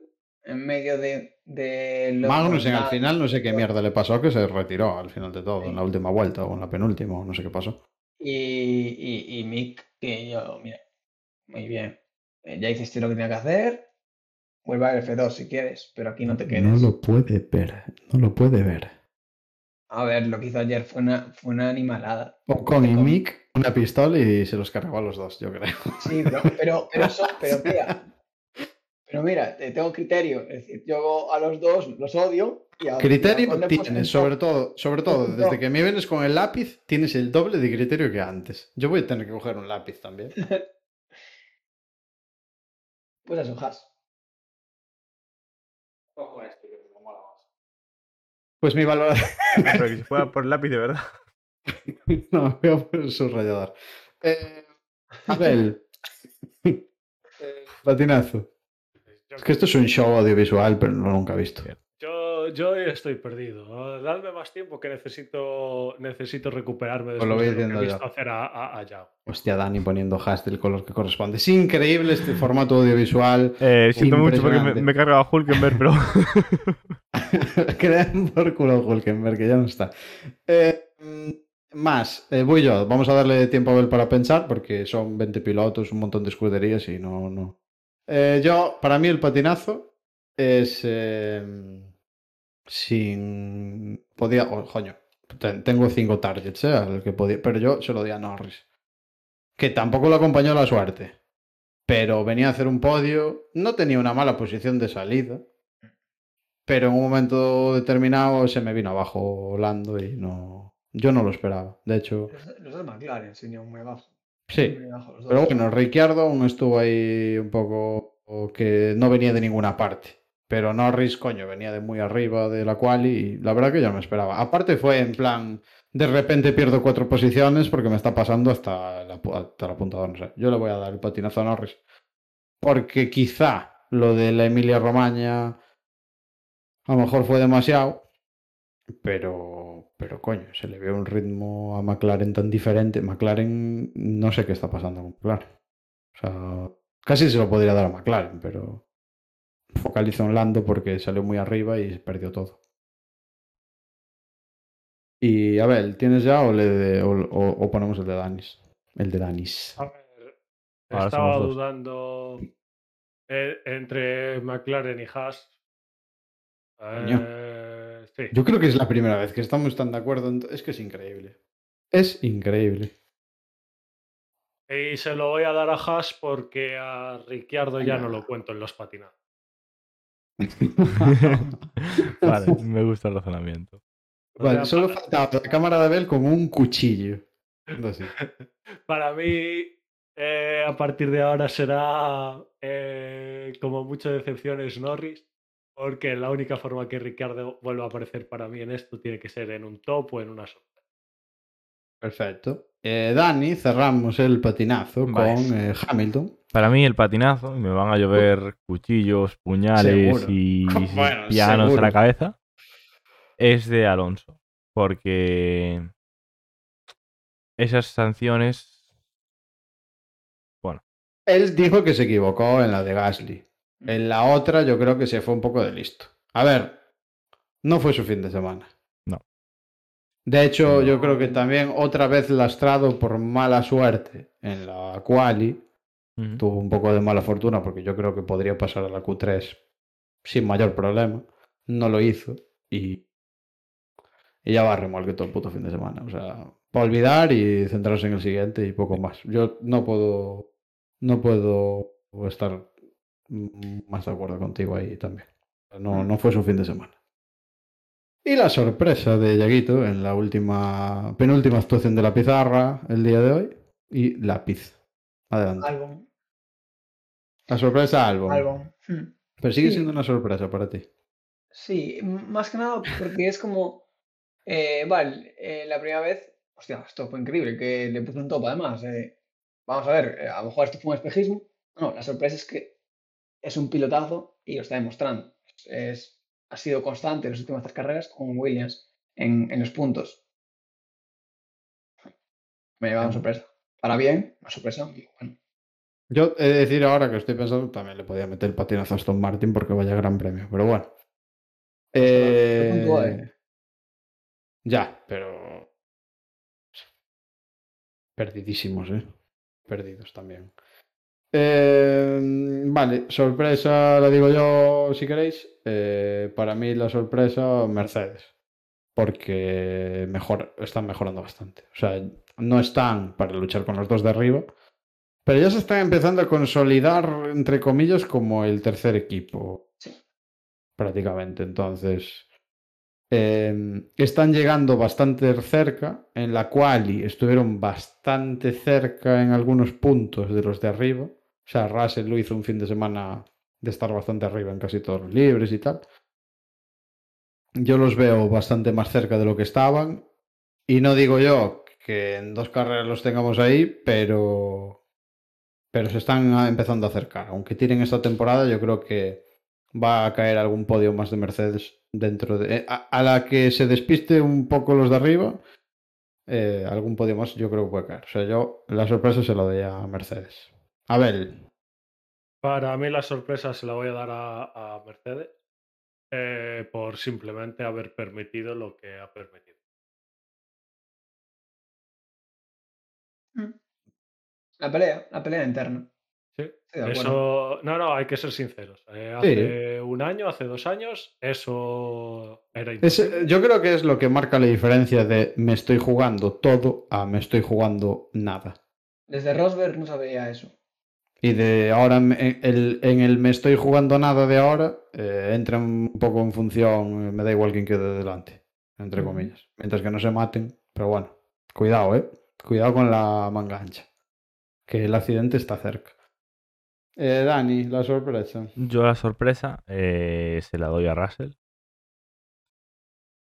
en medio de, de Magnussen al final no sé qué mierda le pasó, que se retiró al final de todo, en la última vuelta o en la penúltima, no sé qué pasó. Y, y, y Mick, que yo, mira, muy bien. Eh, ya hiciste lo que tenía que hacer. Vuelve al F2 si quieres, pero aquí no te quedes. No lo puede ver, no lo puede ver. A ver, lo que hizo ayer fue una, fue una animalada. Ocon y Con- Mick, una pistola y se los cargó a los dos, yo creo. Sí, pero, pero, pero, eso- pero mira, pero mira, te- tengo criterio. Es decir, yo a los dos los odio. Y a, y a Criterio tienes, sobre todo, sobre todo, desde que me vienes con el lápiz, tienes el doble de criterio que antes. Yo voy a tener que coger un lápiz también. Pues eso, Haas. Pues mi valor. Pero que se pueda por lápiz de verdad. no, voy a poner subrayador. Eh, Abel. Eh, patinazo. Es que esto es un show audiovisual, pero no lo nunca he visto. Yo, yo estoy perdido. Dadme más tiempo que necesito, necesito recuperarme Os lo después voy de lo que he visto yo. hacer a, a, a Yao. Hostia, Dani poniendo hash del color que corresponde. Es increíble este formato audiovisual. Eh, siento mucho porque me, me he cargado a Hulkenberg, pero. que le den por culo Hulkenberg, que ya no está. Eh, mm, más, eh, voy yo. Vamos a darle tiempo a Abel para pensar, porque son 20 pilotos, un montón de escuderías y no. no. Eh, yo, para mí, el patinazo es. eh, sin. Podía. oh, coño, ten- tengo cinco targets, eh, al que podía, pero yo se lo di a Norris. Que tampoco lo acompañó la suerte. Pero venía a hacer un podio. No tenía una mala posición de salida. pero en un momento determinado se me vino abajo Lando y no. Yo no lo esperaba. De hecho, Los, dos McLaren se vinieron muy abajo. sí. Muy. Pero bueno, Ricciardo aún estuvo ahí un poco o que no venía de ninguna parte. Pero Norris, coño, venía de muy arriba de la quali y la verdad que yo no me esperaba. Aparte fue en plan, de repente pierdo cuatro posiciones porque me está pasando hasta la, hasta la punta no sé. Yo le voy a dar el patinazo a Norris. Porque quizá lo de la Emilia Romagna a lo mejor fue demasiado. Pero, pero coño, se le ve un ritmo a McLaren tan diferente. McLaren, no sé qué está pasando con McLaren. O sea, casi se lo podría dar a McLaren, pero focalizo en Lando porque salió muy arriba y perdió todo. Y a ver, ¿tienes ya o, le de- o, o- o ponemos el de Danis? El de Danis. A ver, Ahora estaba dudando eh, entre McLaren y Haas. Eh, sí. Yo creo que es la primera vez que estamos tan de acuerdo. en Es que es increíble. Es increíble. Y se lo voy a dar a Haas porque a Ricciardo ya no lo cuento en los patinados. vale, me gusta el razonamiento. O Vale, sea, solo para, faltaba la cámara de Abel con un cuchillo. Así. para mí, eh, a partir de ahora será eh, como mucho decepciones Norris, porque la única forma que Ricciardo vuelva a aparecer para mí en esto tiene que ser en un top o en una sorpresa. Perfecto. Eh, Dani, cerramos el patinazo Vale. con eh, Hamilton. Para mí el patinazo, y me van a llover cuchillos, puñales Seguro. y Bueno, pianos seguro. a la cabeza, es de Alonso. Porque esas sanciones, Él dijo que se equivocó en la de Gasly. En la otra yo creo que se fue un poco de listo. A ver, no fue su fin de semana. No. De hecho, No. yo creo que también otra vez lastrado por mala suerte en la quali. Tuvo un poco de mala fortuna porque yo creo que podría pasar a la Q3 sin mayor problema. No lo hizo y, y ya va a remolque todo el puto fin de semana. O sea, para olvidar y centrarse en el siguiente y poco más. Yo no puedo, no puedo estar más de acuerdo contigo ahí también. No, no fue su fin de semana. Y la sorpresa de Yaguito en la última, penúltima actuación de la pizarra el día de hoy. Y lápiz. Adelante. Albon. La sorpresa Albon. Albon. Hmm. Pero sigue Sí. siendo una sorpresa para ti. Sí, más que nada porque es como. eh, vale, eh, la primera vez. Hostia, esto fue increíble, que le puso un top además. eh. Vamos a ver, a lo mejor esto fue un espejismo. No, la sorpresa es que es un pilotazo y lo está demostrando. Es, ha sido constante en las últimas tres carreras con Williams en, en los puntos. Me lleva una sorpresa. Para bien, una sorpresa. Bueno, Yo he de decir ahora que estoy pensando, también le podía meter el patinazo a Aston Martin porque vaya gran premio. Pero bueno. puntuó, Eh, ¿eh? Ya, pero. Perdidísimos, ¿eh? Perdidos también. Eh, vale, sorpresa, la digo yo si queréis. Eh, para mí la sorpresa, Mercedes. Porque mejor, están mejorando bastante. O sea, no están para luchar con los dos de arriba. Pero ya se están empezando a consolidar, entre comillas, como el tercer equipo. Sí. Prácticamente. Entonces. eh, están llegando bastante cerca. En la quali estuvieron bastante cerca en algunos puntos de los de arriba. O sea, Russell lo hizo un fin de semana de estar bastante arriba en casi todos los libres y tal. Yo los veo bastante más cerca de lo que estaban. Y no digo yo que en dos carreras los tengamos ahí, pero. Pero se están empezando a acercar. Aunque tiren esta temporada, yo creo que va a caer algún podio más de Mercedes dentro de. eh, A, a la que se despiste un poco los de arriba, eh, algún podio más yo creo que puede caer. O sea, yo la sorpresa se la doy a Mercedes. Abel, Para mí la sorpresa se la voy a dar a, a Mercedes eh, por simplemente haber permitido lo que ha permitido. Mm. La pelea, la pelea interna. Sí. Estoy de acuerdo. Eso, no, no, hay que ser sinceros. Eh, hace un año, hace dos años, eso era es- imposible. yo creo que es lo que marca la diferencia de me estoy jugando todo a me estoy jugando nada. Desde Rosberg no se veía eso. Y de ahora me- el- en el me estoy jugando nada de ahora, eh, entra un poco en función, eh, me da igual quién quede delante, entre comillas. Mientras que no se maten, pero bueno, cuidado, eh. Cuidado con la manga ancha, que el accidente está cerca. Eh, Dani, la sorpresa. Yo la sorpresa eh, se la doy a Russell.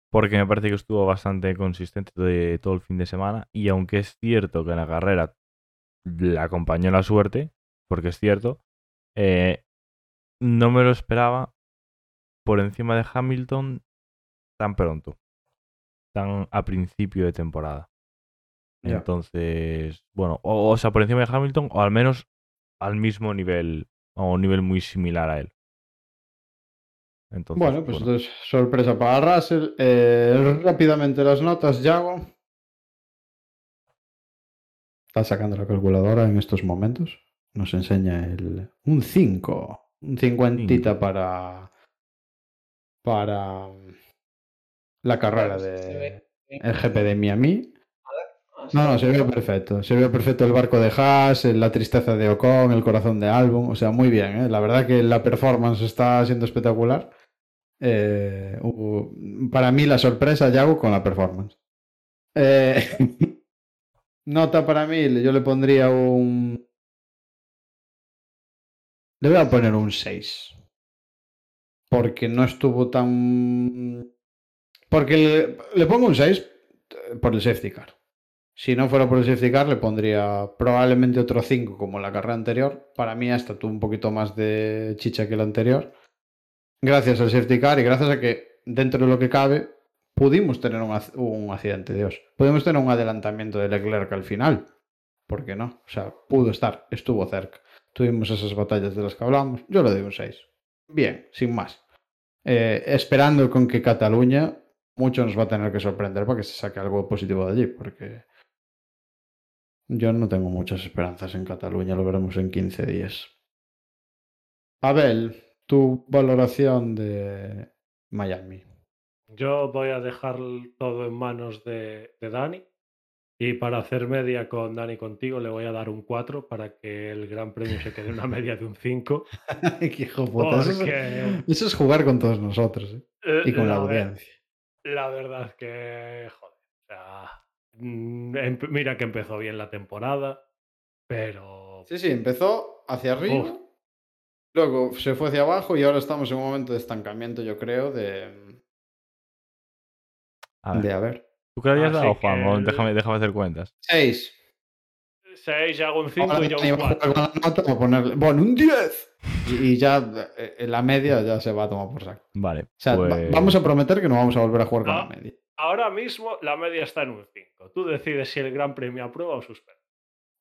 Porque me parece que estuvo bastante consistente de todo el fin de semana. Y aunque es cierto que en la carrera le acompañó la suerte, porque es cierto, eh, no me lo esperaba por encima de Hamilton tan pronto. Tan a principio de temporada. Entonces, bueno, o, o sea, por encima de Hamilton, o al menos al mismo nivel, o un nivel muy similar a él. Entonces, Bueno, pues entonces sorpresa para Russell. Eh, rápidamente las notas, Yago. Está sacando la calculadora en estos momentos. Nos enseña el un 5. Un 50 Cinco. para para la carrera de el GP de Miami. Ah, No, no, sí. se ve perfecto. Se ve perfecto el barco de Haas, la tristeza de Ocon, el corazón de Albon. O sea, muy bien. ¿eh? La verdad que la performance está siendo espectacular. Eh, para mí la sorpresa Yago con la performance. Eh, nota para mí, yo le pondría un... Le voy a poner un 6. Porque no estuvo tan... Porque le, pongo un 6 por el safety car. Si no fuera por el safety car, le pondría probablemente otro 5 como la carrera anterior. Para mí hasta tuvo un poquito más de chicha que la anterior. Gracias al safety car y gracias a que dentro de lo que cabe pudimos tener un, un accidente, Dios. Pudimos tener un adelantamiento de Leclerc al final. ¿Por qué no? O sea, pudo estar, estuvo cerca. Tuvimos esas batallas de las que hablamos. Yo le doy un 6. Bien, sin más. Eh, esperando con que Cataluña mucho nos va a tener que sorprender para que se saque algo positivo de allí, porque yo no tengo muchas esperanzas en Cataluña, lo veremos en 15 días. Abel, tu valoración de Miami. Yo voy a dejar todo en manos de, de Dani. Y para hacer media con Dani contigo, le voy a dar un 4 para que el Gran Premio se quede una media de un 5. Qué hijo puta, eso, Porque- es, eso es jugar con todos nosotros ¿eh? Eh, y con la, audiencia. La verdad que, joder, o sea, mm, mira que empezó bien la temporada, pero Sí, sí, empezó hacia arriba, Uf. luego se fue hacia abajo y ahora estamos en un momento de estancamiento, yo creo, de... a ver, De a ver. ¿Tú qué le habías Así dado, Juan? el- déjame, déjame hacer cuentas. 6. 6 hago un 5 Ahora y yo Dani un va a jugar 4. con la nota para ponerle, bueno, un 10. Y, y ya eh, en la media ya se va a tomar por saco. Vale. O sea, va- pues- vamos a prometer que no vamos a volver a jugar con Ah. la media. Ahora mismo la media está en un 5. Tú decides si el Gran Premio aprueba o suspende.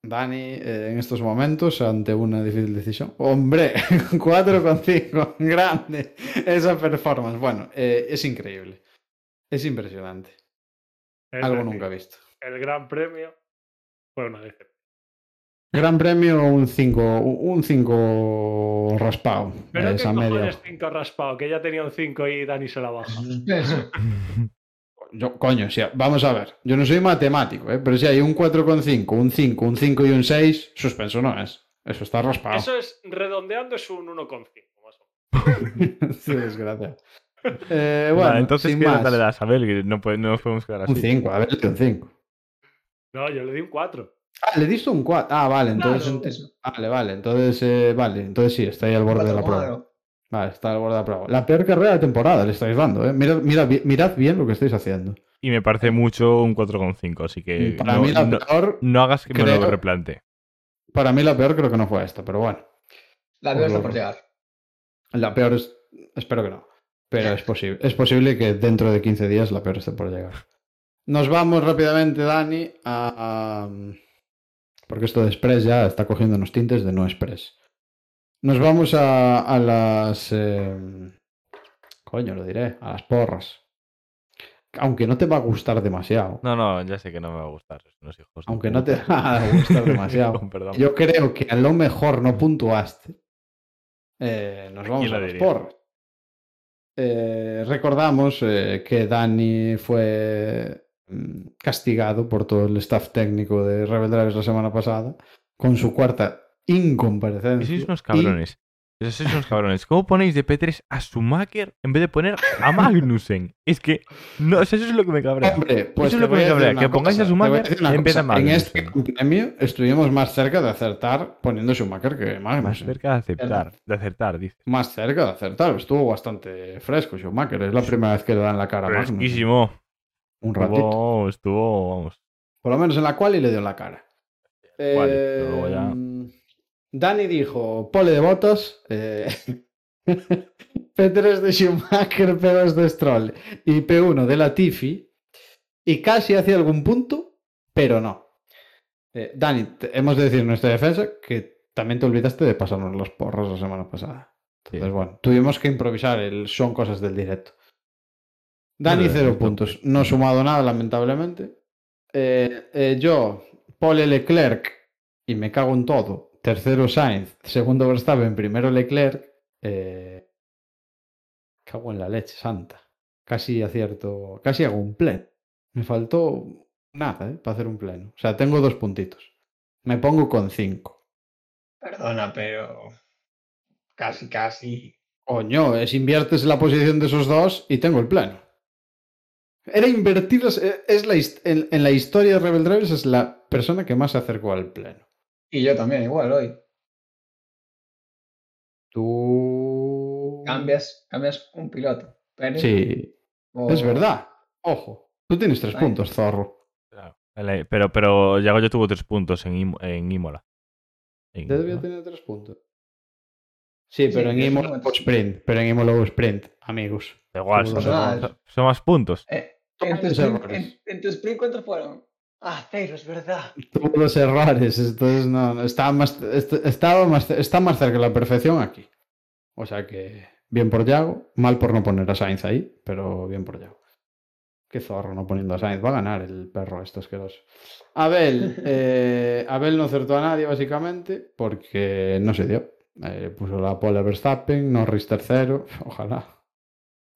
Dani, eh, en estos momentos, ante una difícil decisión. ¡Hombre! 4,5. Grande. Esa performance. Bueno, eh, es increíble. Es impresionante. Es Algo decir, nunca visto. El Gran Premio fue una decepción. Gran premio, un 5 un 5 raspado. Pero esa que media. cojones 5 raspado, que ya tenía un 5 y Dani se la baja. Eso. Yo, coño, sí, vamos a ver. Yo no soy matemático, ¿eh? pero si hay un 4,5, un 5, un 5 y un 6, suspenso no es. Eso está raspado. Eso es, redondeando, es un 1,5 más o menos. Sí, desgracia. Eh, bueno, Vale, entonces, sin ¿qué más. le das a Abel? Que no, puede- no nos podemos quedar así. Un 5, a ver, un 5. No, yo le di un 4. Ah, le diste un 4. Ah, vale, entonces. Claro. Vale, vale, entonces, eh, vale, entonces sí, está ahí al borde de la prueba. Vale, está al borde de la prueba. La peor carrera de temporada le estáis dando, ¿eh? Mirad, mirad, bi- mirad bien lo que estáis haciendo. Y me parece mucho un 4,5, así que Para no, mí la no- peor, no hagas que me lo replante. para mí la peor creo que no fue esta, pero bueno. La veo está por llegar. La peor es, espero que no, pero es posible. Es posible que dentro de 15 días la peor esté por llegar. Nos vamos rápidamente, Dani, a... a- Porque esto de Express ya está cogiendo unos tintes de no Express. Nos vamos a, a las... eh, Coño, lo diré, a las porras. Aunque no te va a gustar demasiado. No, no, ya sé que no me va a gustar. Unos hijos de Aunque no te va a gustar demasiado. Yo creo que a lo mejor no puntuaste. Eh, nos vamos ¿Quién a los diría? porras. Eh, recordamos eh, que Dani fue mm, castigado por todo el staff técnico de Rebel Drivers la semana pasada con su cuarta incomparecencia. Sois unos cabrones. Eso sois unos cabrones. ¿Cómo ponéis de P3 a Schumacher en vez de poner a Magnussen? Es que, no, eso es lo que me cabrea. Hombre, pues Eso es lo que me cabrea, que pongáis a cosa, Schumacher una en vez de En este premio estuvimos más cerca de acertar poniendo Schumacher que Más Magnussen. cerca de aceptar, de acertar, dice. Más cerca de acertar. Estuvo bastante fresco Schumacher. Es la primera vez que le dan la cara a Magnussen. Un ratito. Estuvo, estuvo, vamos. Por lo menos en la cual y le dio la cara. Pero luego ya- Eh, Dani dijo, pole de botas, eh, P3 de Schumacher, P2 de Stroll y P1 de Latifi y casi hacía algún punto, pero no. Eh, Dani, hemos de decir en nuestra defensa que también te olvidaste de pasarnos los porros la semana pasada. Sí. Entonces, bueno, tuvimos que improvisar, el, son cosas del directo. Dani, cero puntos. No he sumado nada, lamentablemente. Eh, eh, yo, Paul Leclerc, y me cago en todo. Tercero Sainz, segundo Verstappen, primero Leclerc. Eh, cago en la leche santa. Casi acierto, casi hago un pleno. Me faltó nada, ¿eh? Para hacer un pleno. O sea, tengo dos puntitos. Me pongo con cinco. Perdona, pero casi, casi. Coño, es inviertes la posición de esos dos y tengo el pleno. Era invertir las- eh, es la, en, en la historia de Rebel Drivers es la persona que más se acercó al pleno. Y yo también, igual hoy. Tú. Cambias, cambias un piloto. Pérez Sí, es verdad. Ojo, tú tienes tres puntos, zorro. Claro. Pero, pero Yago ya tuvo tres puntos en, en Imola. En Imola. tener tres puntos. Sí, pero en eso Imo no hubo es- sprint. Pero en Imo hubo sprint, amigos. Da igual, son, son- son más puntos. Eh, en, tu sprint, en- en tu sprint, ¿cuántos fueron? Ah, cero, es verdad. Tuvo dos errores, entonces no, no, estaba más, estaba más, está más cerca de la perfección aquí. O sea que, bien por Yago, mal por no poner a Sainz ahí, pero bien por Yago. Qué zorro no poniendo a Sainz, va a ganar el perro este asqueroso. Abel, eh, Abel no acertó a nadie básicamente porque no se dio. Eh, puso la pole a Verstappen, Norris tercero, ojalá.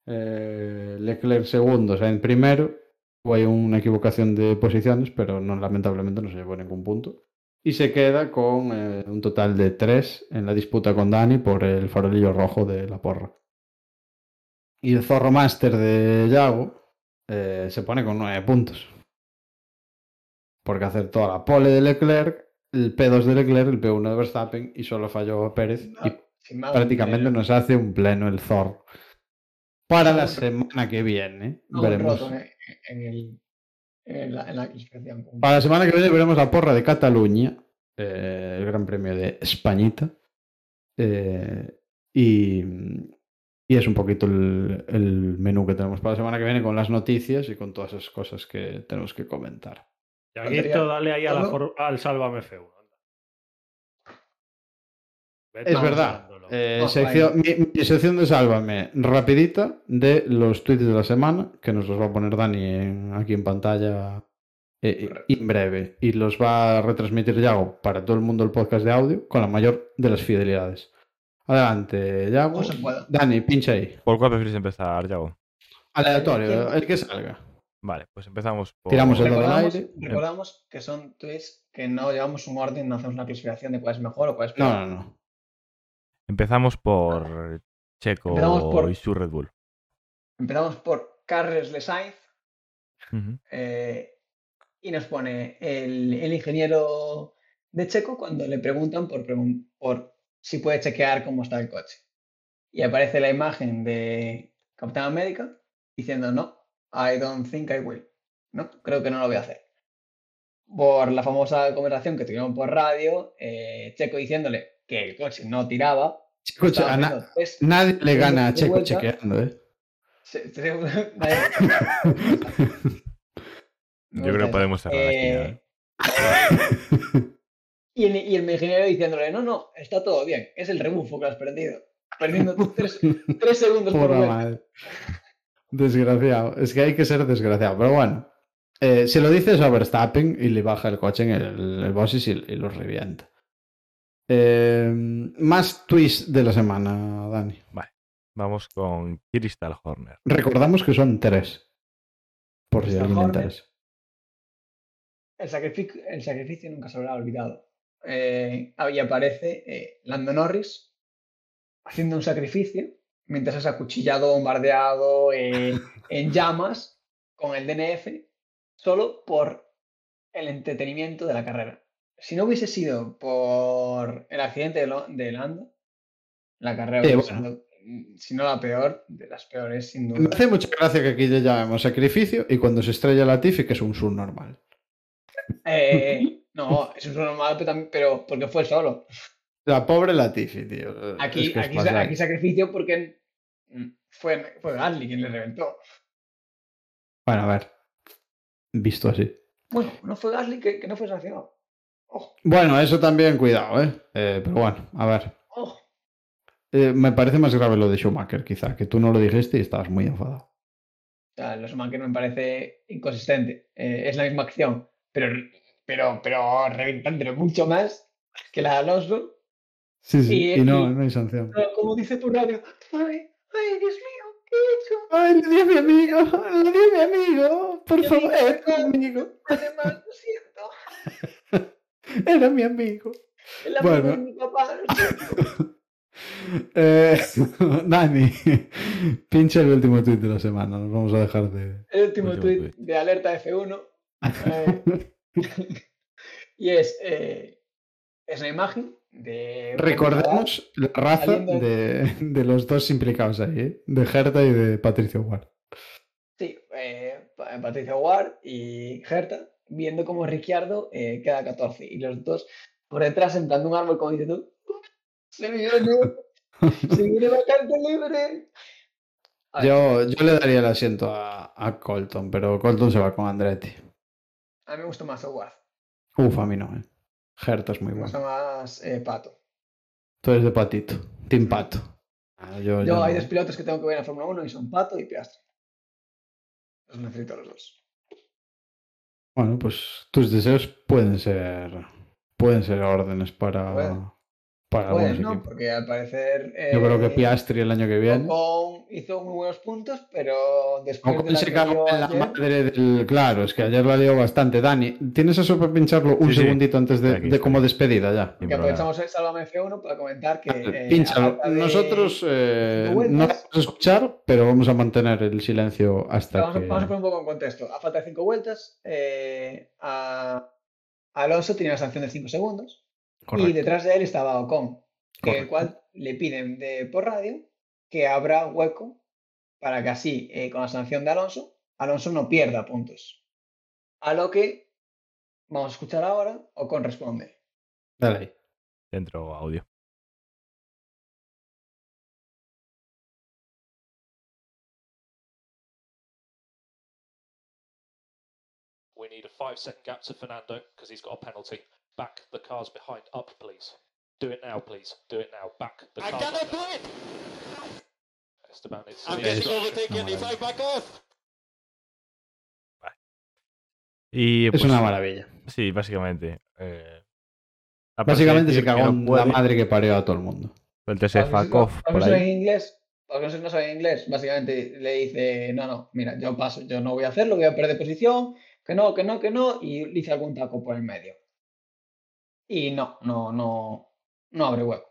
Eh, Leclerc segundo, Sainz primero. Hubo una equivocación de posiciones, pero no, lamentablemente no se llevó ningún punto. Y se queda con eh, un total de tres en la disputa con Dani por el farolillo rojo de la porra. Y el Zorro Master de Yago eh, se pone con nueve puntos. Porque acertó a la pole de Leclerc, el P2 de Leclerc, el P1 de Verstappen y solo falló a Pérez. Y prácticamente eh, nos hace un pleno el Zorro. Para la semana que viene veremos. roto En, en el, en, la, en la. Para la semana que viene veremos la porra de Cataluña, eh, el Gran Premio de Españita. eh, y, y es un poquito el, el menú que tenemos para la semana que viene con las noticias y con todas esas cosas que tenemos que comentar. Yaguito, dale ahí a la ¿Todo? for- al Sálvame F1. anda. Vete Es verdad. Eh, Oh, sección- mi, mi sección de Sálvame, rapidita, de los tweets de la semana, que nos los va a poner Dani en- aquí en pantalla eh, Correcto. en breve. Y los va a retransmitir Yago para todo el mundo el podcast de audio con la mayor de las fidelidades. Adelante, Yago. No. Dani, pincha ahí. ¿Por cuál prefieres empezar, Yago? Aleatorio, el que salga. Vale, pues empezamos por... Tiramos el- Recordamos, aire. recordamos que son tweets que no llevamos un orden, no hacemos una clasificación de cuál es mejor o cuál es No, peor. no, no. Empezamos por Checo Empezamos por- y su Red Bull. Empezamos por Carles Le Sainz Ujú. eh, y nos pone el, el ingeniero de Checo cuando le preguntan por, por si puede chequear cómo está el coche. Y aparece la imagen de Capitán América diciendo no, I don't think I will. No, creo que no lo voy a hacer. Por la famosa conversación que tuvieron por radio, eh, Checo diciéndole que el coche no tiraba. Checo, che- estaba a na- haciendo tres- nadie le gana a Checo vuelta. chequeando, ¿eh? se- se- nadie- Me Yo creo que podemos cerrar aquí ya, Eh, y, el, y el ingeniero diciéndole, no, no, está todo bien, es el rebufo que has perdido. Perdiendo tres, tres segundos por madre. Desgraciado. Es que hay que ser desgraciado. Pero bueno. eh, se lo dices a Verstappen y le baja el coche en el, el Bossis y, y lo revienta. Eh, más twist de la semana, Dani. Vamos con Crystal Horner. Recordamos que son tres. Por si Crystal alguien le Horner. interesa. El sacrificio, el sacrificio nunca se habrá olvidado. eh, ahí aparece eh, Lando Norris haciendo un sacrificio mientras es acuchillado, bombardeado, eh, en llamas con el DNF, solo por el entretenimiento de la carrera. Si no hubiese sido por el accidente de, Lo- de Lando, la carrera Sí, hubiese bueno. sido, mm, si no la peor, de las peores, sin Me duda. hace mucha gracia que aquí le llamemos sacrificio y cuando se estrella Latifi que es un subnormal. Eh, no, es normal, pero, también- pero porque fue solo. La pobre Latifi, tío. Aquí, Es que es aquí, pasar. aquí sacrificio porque mm, fue, fue Gasly quien le reventó. Bueno, a ver. Visto así. Bueno, no fue Gasly que, que no fue sancionado. Ojo, Bueno, eso también, cuidado, ¿eh? Eh, pero bueno, a ver. ojo. Eh, me parece más grave lo de Schumacher, quizá, que tú no lo dijiste y estabas muy enfadado. O sea, Schumacher me parece inconsistente. Eh, es la misma acción, pero, pero, pero reventándolo mucho más que la de Alonso. Sí, sí, Y- y, no, y- no hay sanción. Como dice por radio, ay, ay, Dios mío, ¿qué he hecho? ¡Ay, le di a mi amigo! ¡Le di a mi amigo! ¡Por favor, amigo! Además, lo siento. Era mi amigo. El amigo Bueno. de mi papá. Eh, Dani, pincha el último tuit de la semana. Nos vamos a dejar de. El último Último tweet tuit. de alerta F1. eh, y es, eh, es una imagen de. Recordemos la raza de, de los dos implicados ahí, ¿eh? de Gerta y de Patricio Ward. Sí, eh, Pa- Patricia Ward y Gerta viendo cómo Ricciardo eh, queda 14 y los dos por detrás sentando un árbol como diciendo "Uf, se viene, se viene vacante libre. Yo, yo le daría el asiento a, a Colton, pero Colton se va con Andretti. a mí me gusta más Ward, Uf, a mí no, ¿eh? Gerta es muy me bueno. gusta más eh, Pato. Tú eres de Patito, Team Pato. Ah, yo, Yo yo hay no. dos pilotos que tengo que ver en Fórmula 1 y son Pato y Piastri. Los necesito los dos. Bueno, pues tus deseos pueden ser pueden ser órdenes para. Para Pues algunos no, equipos. porque al parecer. Yo creo que eh, Piastri el año que viene. Ocon hizo muy buenos puntos, pero después de Ocon la se que cagó dio en la ayer- madre del. Claro, es que ayer la lió bastante. Dani, ¿tienes eso para pincharlo un Sí, sí. segundito antes de, como despedida ya? Que aprovechamos el Sálvame F1 para comentar que. eh, Pínchalo. de- Nosotros eh, cinco no vamos a escuchar, pero vamos a mantener el silencio hasta Vamos, a- que. vamos a poner un poco en contexto. A falta de cinco vueltas, eh, a Alonso tenía una sanción de 5 segundos y detrás de él estaba Ocon, que el cual le piden de, por radio que abra hueco para que así, eh, con la sanción de Alonso, Alonso no pierda puntos. A lo que vamos a escuchar ahora, Ocon responde. Dale ahí. Dentro audio. We need a five second gap to Fernando because he's got a penalty. Back the cars behind up, please. Do it now, please. Do it now. Back the I cars. cannot up do it! Esteban, it's I'm getting overtaken if I back off! Y Es pues, una maravilla. Sí, básicamente. eh, Básicamente se cagó en puede, la madre que parió a todo el mundo. suéltese fuck no- off por ahí. saben inglés, para los que no saben inglés, básicamente le dice, no, no, mira, yo paso, yo no voy a hacerlo, voy a perder posición, que no, que no, que no, y le hice algún taco por el medio. Y no, no, no, no abre hueco.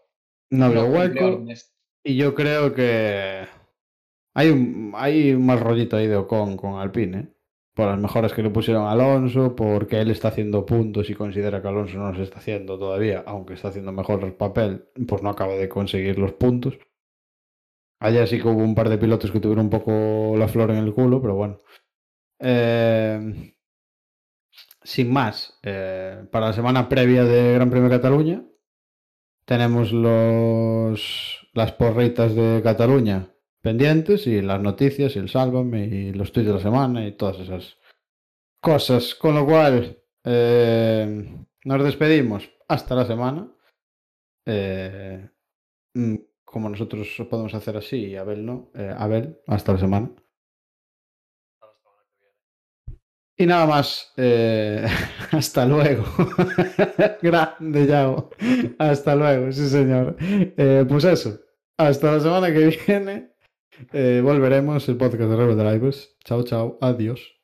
No cumplió hueco. Y yo creo que hay un, hay un mal rollito ahí de Ocon con Alpine, ¿eh? por las mejoras que le pusieron a Alonso, porque él está haciendo puntos y considera que Alonso no los está haciendo todavía, aunque está haciendo mejor el papel, pues no acaba de conseguir los puntos. Allá sí que hubo un par de pilotos que tuvieron un poco la flor en el culo, pero bueno. Eh, sin más, eh, para la semana previa de Gran Premio de Cataluña, tenemos los, las porritas de Cataluña pendientes y las noticias y el sálvame y los tweets de la semana y todas esas cosas. Con lo cual, eh, nos despedimos hasta la semana. Eh, mm, como nosotros podemos hacer así y Abel no. Abel, hasta la semana. Y nada más. eh, hasta luego. Grande, Yao. Hasta luego, sí, señor. Eh, pues eso. Hasta la semana que viene. eh, volveremos el podcast de Rebel Drivers. Chao, chao. Adiós.